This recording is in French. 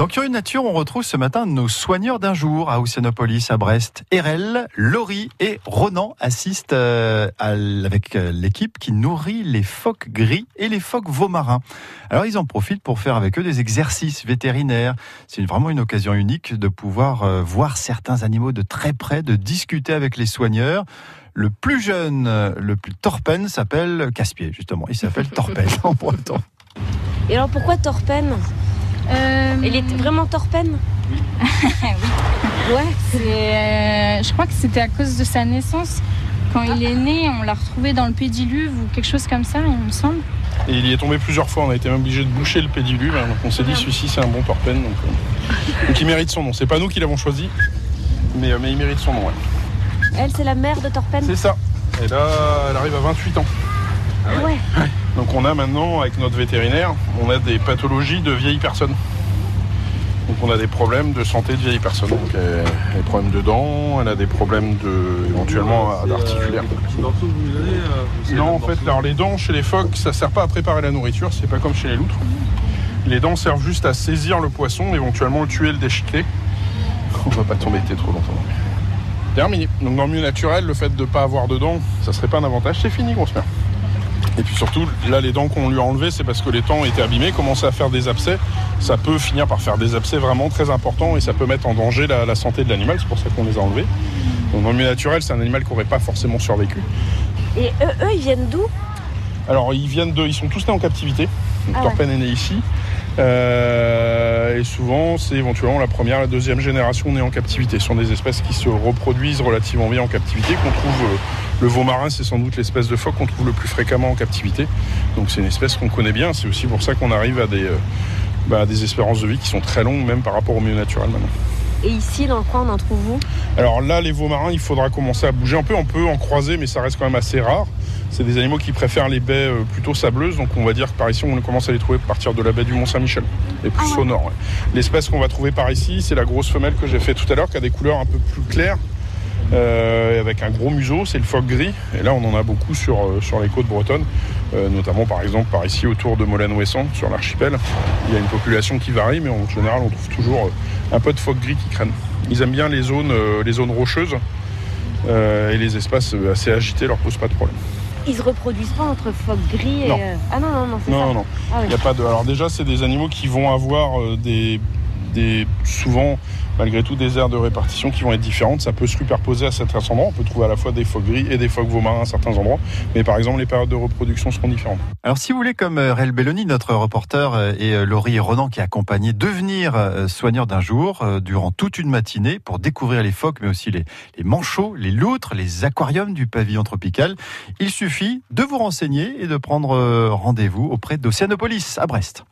Dans Curieux Nature, on retrouve ce matin nos soigneurs d'un jour à Océanopolis, à Brest. Erel, Laurie et Ronan assistent euh, avec euh, l'équipe qui nourrit les phoques gris et les phoques vaumarins. Alors ils en profitent pour faire avec eux des exercices vétérinaires. C'est vraiment une occasion unique de pouvoir euh, voir certains animaux de très près, de discuter avec les soigneurs. Le plus jeune, le plus torpen s'appelle Caspier, justement. Il s'appelle Torpen en breton. Et alors pourquoi Torpen Il est vraiment Torpen Ouais. c'est, euh, je crois que c'était à cause de sa naissance. Quand il est né, on l'a retrouvé dans le pédiluve ou quelque chose comme ça, il me semble. Et il y est tombé plusieurs fois, on a été même obligé de boucher le pédiluve. hein, donc on s'est dit celui-ci c'est un bon torpen. Donc, euh, donc il mérite son nom. C'est pas nous qui l'avons choisi, mais, euh, mais il mérite son nom. ouais. Elle, c'est la mère de Torpen C'est ça. Et là, elle arrive à 28 ans. Ouais. Donc on a maintenant, avec notre vétérinaire, on a des pathologies de vieilles personnes. Donc on a des problèmes de santé de vieilles personnes. Donc elle a des problèmes de dents, elle a des problèmes de, éventuellement d'articulaire. Non, en fait, alors les dents chez les phoques, ça sert pas à préparer la nourriture, c'est pas comme chez les loutres. Les dents servent juste à saisir le poisson, éventuellement le tuer, le déchiqueter. On va pas t'embêter trop longtemps. Terminé. Donc dans le milieu naturel, le fait de pas avoir de dents, ça serait pas un avantage. C'est fini, grosse mère. Et puis surtout, là, les dents qu'on lui a enlevées, c'est parce que les dents étaient abîmées, commençaient à faire des abcès. Ça peut finir par faire des abcès vraiment très importants et ça peut mettre en danger la, la santé de l'animal. C'est pour ça qu'on les a enlevés. Donc dans le milieu naturel, c'est un animal qui n'aurait pas forcément survécu. Et eux, eux, ils viennent d'où? Alors ils viennent de, ils sont tous nés en captivité. Donc, Ah ouais. Torpen est né ici. Euh, et souvent, c'est éventuellement la première, la deuxième génération née en captivité. Ce sont des espèces qui se reproduisent relativement bien en captivité. Qu'on trouve, euh, le veau marin, c'est sans doute l'espèce de phoque qu'on trouve le plus fréquemment en captivité. Donc c'est une espèce qu'on connaît bien. C'est aussi pour ça qu'on arrive à des, euh, bah, des espérances de vie qui sont très longues, même par rapport au milieu naturel maintenant. Et ici, dans le coin, on en trouve où? Alors là, les veaux marins, il faudra commencer à bouger un peu. On peut en croiser, mais ça reste quand même assez rare. C'est des animaux qui préfèrent les baies euh, plutôt sableuses, donc on va dire que par ici, on commence à les trouver à partir de la baie du Mont-Saint-Michel, et plus au nord. ouais. L'espèce qu'on va trouver par ici, c'est la grosse femelle que j'ai fait tout à l'heure, qui a des couleurs un peu plus claires, euh, avec un gros museau, c'est le phoque gris. Et là, on en a beaucoup sur, euh, sur les côtes bretonnes, euh, notamment par exemple par ici autour de Molène-Ouessant, sur l'archipel. Il y a une population qui varie, mais en général, on trouve toujours un peu de phoque gris qui craignent. Ils aiment bien les zones, les zones rocheuses et les espaces assez agités leur posent pas de problème. Ils se reproduisent pas entre phoques gris et... Non. euh, Ah non, non, non, c'est Non, ça. non, non. Ah oui. Il y a pas de. Alors déjà, c'est des animaux qui vont avoir euh, des, des souvent, malgré tout, des aires de répartition qui vont être différentes. Ça peut se superposer à certains endroits. On peut trouver à la fois des phoques gris et des phoques vaumarins à certains endroits. Mais par exemple, les périodes de reproduction seront différentes. Alors, si vous voulez, comme euh, Réal Belloni, notre reporter, euh, et euh, Laurie Ronan qui a devenir soigneur d'un jour durant toute une matinée pour découvrir les phoques, mais aussi les, manchots, les loutres, les aquariums du pavillon tropical, il suffit de vous renseigner et de prendre rendez-vous auprès d'Océanopolis à Brest.